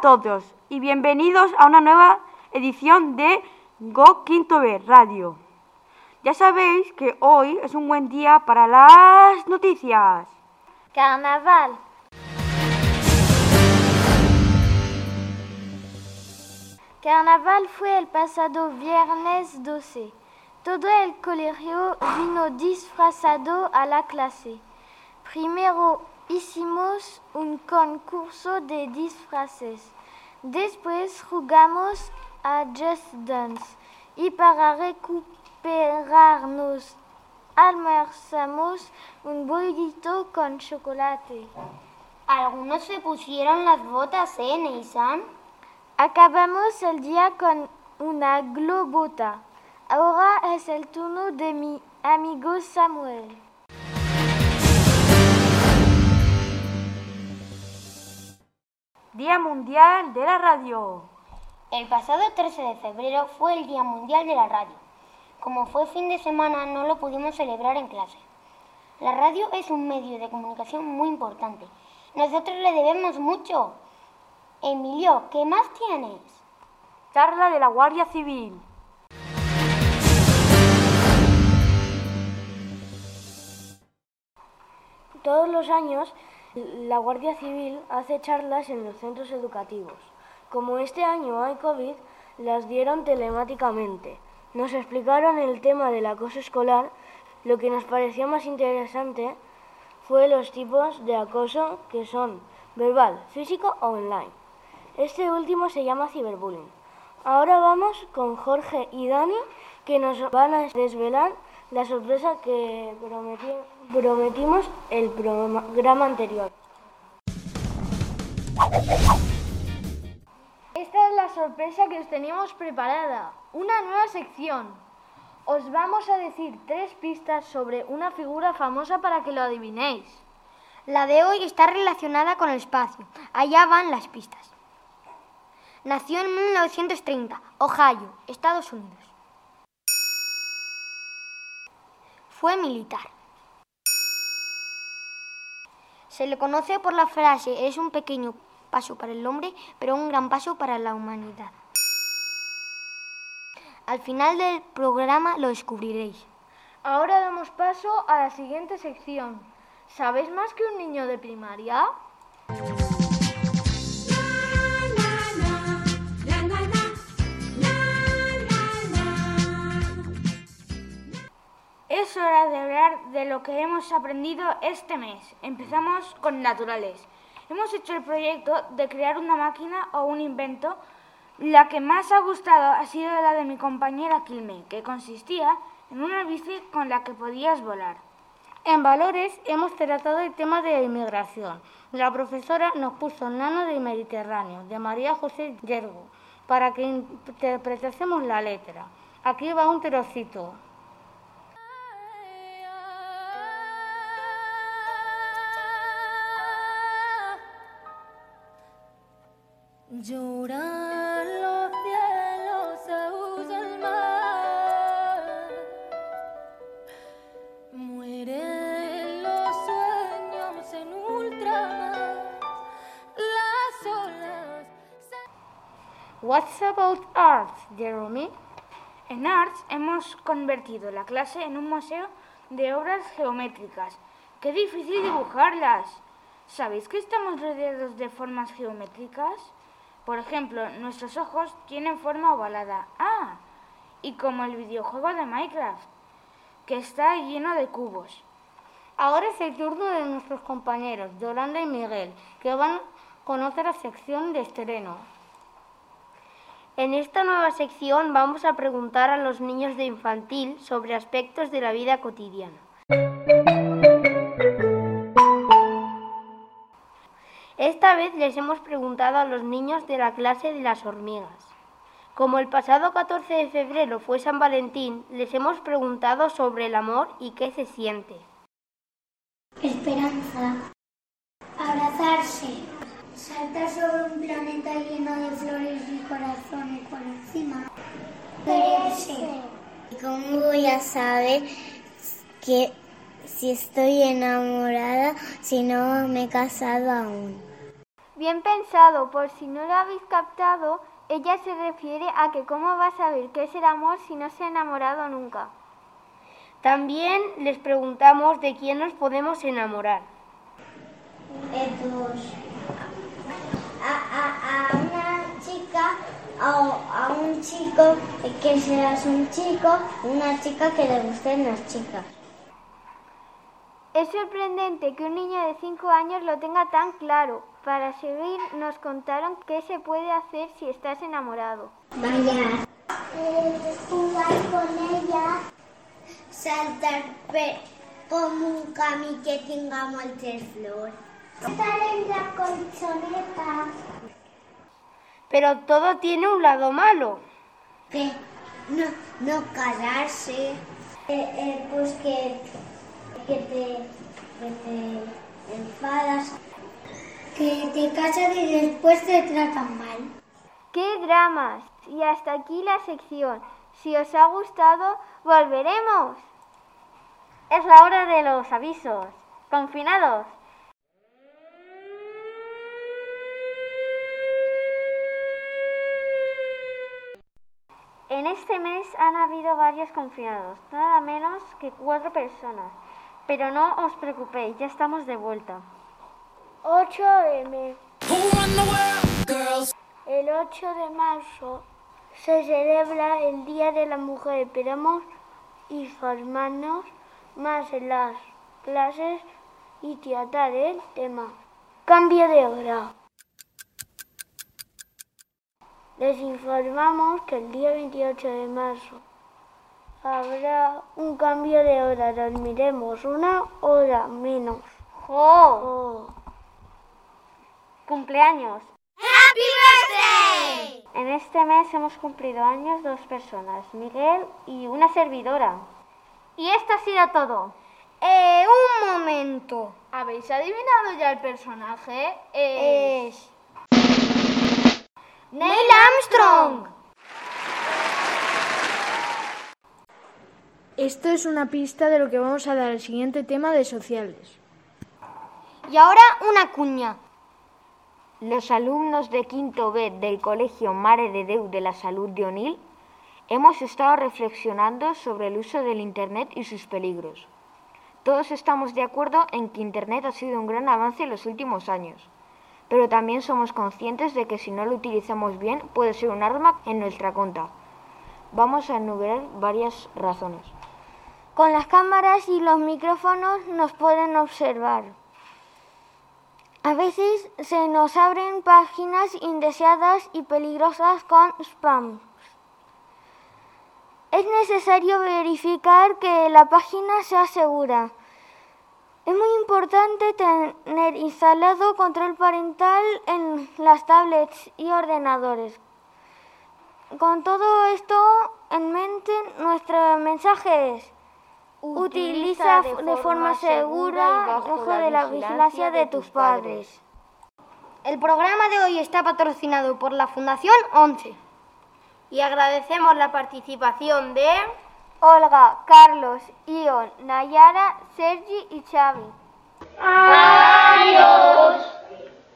todos y bienvenidos a una nueva edición de Go Quinto B Radio. Ya sabéis que hoy es un buen día para las noticias. Carnaval. Carnaval fue el pasado viernes 12. Todo el colegio vino disfrazado a la clase. Primero hicimos un concurso de disfraces. Después jugamos a Just Dance y para recuperarnos almorzamos un bollito con chocolate. Algunos se pusieron las botas, ¿eh, Neysan? Acabamos el día con una globota. Ahora es el turno de mi amigo Samuel. Día Mundial de la Radio. El pasado 13 de febrero fue el Día Mundial de la Radio. Como fue fin de semana no lo pudimos celebrar en clase. La radio es un medio de comunicación muy importante. Nosotros le debemos mucho. Emilio, ¿qué más tienes? Charla de la Guardia Civil. Todos los años la Guardia Civil hace charlas en los centros educativos. Como este año hay COVID, las dieron telemáticamente. Nos explicaron el tema del acoso escolar. Lo que nos pareció más interesante fue los tipos de acoso que son verbal, físico o online. Este último se llama ciberbullying. Ahora vamos con Jorge y Dani que nos van a desvelar la sorpresa que prometimos el programa anterior. Esta es la sorpresa que os teníamos preparada, una nueva sección. Os vamos a decir tres pistas sobre una figura famosa para que lo adivinéis. La de hoy está relacionada con el espacio. Allá van las pistas. Nació en 1930, Ohio, Estados Unidos. Fue militar. Se le conoce por la frase es un pequeño paso para el hombre, pero un gran paso para la humanidad. Al final del programa lo descubriréis. Ahora damos paso a la siguiente sección. ¿Sabéis más que un niño de primaria? Es hora de hablar de lo que hemos aprendido este mes. Empezamos con naturales. Hemos hecho el proyecto de crear una máquina o un invento. La que más ha gustado ha sido la de mi compañera Quilme, que consistía en una bici con la que podías volar. En valores hemos tratado el tema de la inmigración. La profesora nos puso Nano del Mediterráneo, de María José Yergo, para que interpretásemos la letra. Aquí va un trocito. Lloran los cielos, se usa el mar. Mueren los sueños en ultramar. Las olas. What's about art, Jeremy? En Arts hemos convertido la clase en un museo de obras geométricas. ¡Qué difícil dibujarlas! ¿Sabéis que estamos rodeados de formas geométricas? Por ejemplo, nuestros ojos tienen forma ovalada. Ah, y como el videojuego de Minecraft, que está lleno de cubos. Ahora es el turno de nuestros compañeros, Yolanda y Miguel, que van a conocer la sección de estreno. En esta nueva sección vamos a preguntar a los niños de infantil sobre aspectos de la vida cotidiana. Esta vez les hemos preguntado a los niños de la clase de las hormigas. Como el pasado 14 de febrero fue San Valentín, les hemos preguntado sobre el amor y qué se siente. Esperanza. Abrazarse. Saltar sobre un planeta lleno de flores y corazones por encima. Quererse. ¿Cómo voy a saber que si estoy enamorada si no me he casado aún? Bien pensado, por si no lo habéis captado, ella se refiere a que cómo va a saber qué es el amor si no se ha enamorado nunca. También les preguntamos de quién nos podemos enamorar. Entonces, a, a, a una chica o a un chico que seas un chico, una chica que le gusten las chicas. Es sorprendente que un niño de 5 años lo tenga tan claro. Para seguir nos contaron qué se puede hacer si estás enamorado. Vaya. jugar con ella. Saltar como un cami que tenga muchas flores. Estar en la colchoneta. Pero todo tiene un lado malo. Que no, no casarse. Eh, eh, pues que, que, te, te enfadas. Que te casas y después te tratan mal. ¡Qué dramas! Y hasta aquí la sección. Si os ha gustado, volveremos. Es la hora de los avisos. Confinados. En este mes han habido varios confinados, nada menos que cuatro personas. Pero no os preocupéis, ya estamos de vuelta. 8M. El 8 de marzo se celebra el Día de la Mujer. Esperamos informarnos más en las clases y tratar el tema. Cambio de hora. Les informamos que el día 28 de marzo habrá un cambio de hora. Dormiremos una hora menos. ¡Oh! Cumpleaños. ¡Happy birthday! En este mes hemos cumplido años dos personas, Miguel y una servidora. Y esto ha sido todo. Eh, un momento. ¿Habéis adivinado ya el personaje? Es... ¡Neil Armstrong! Esto es una pista de lo que vamos a dar al siguiente tema de sociales. Y ahora una cuña. Los alumnos de quinto B del Colegio Mare de Déu de la Salud de Onil hemos estado reflexionando sobre el uso del Internet y sus peligros. Todos estamos de acuerdo en que Internet ha sido un gran avance en los últimos años, pero también somos conscientes de que si no lo utilizamos bien puede ser un arma en nuestra contra. Vamos a enumerar varias razones. Con las cámaras y los micrófonos nos pueden observar. A veces se nos abren páginas indeseadas y peligrosas con spam. Es necesario verificar que la página sea segura. Es muy importante tener instalado control parental en las tablets y ordenadores. Con todo esto en mente, nuestro mensaje es Utiliza de forma segura y bajo de la vigilancia de tus padres. El programa de hoy está patrocinado por la Fundación 11. Y agradecemos la participación de Olga, Carlos, Ion, Nayara, Sergi y Xavi. Adiós.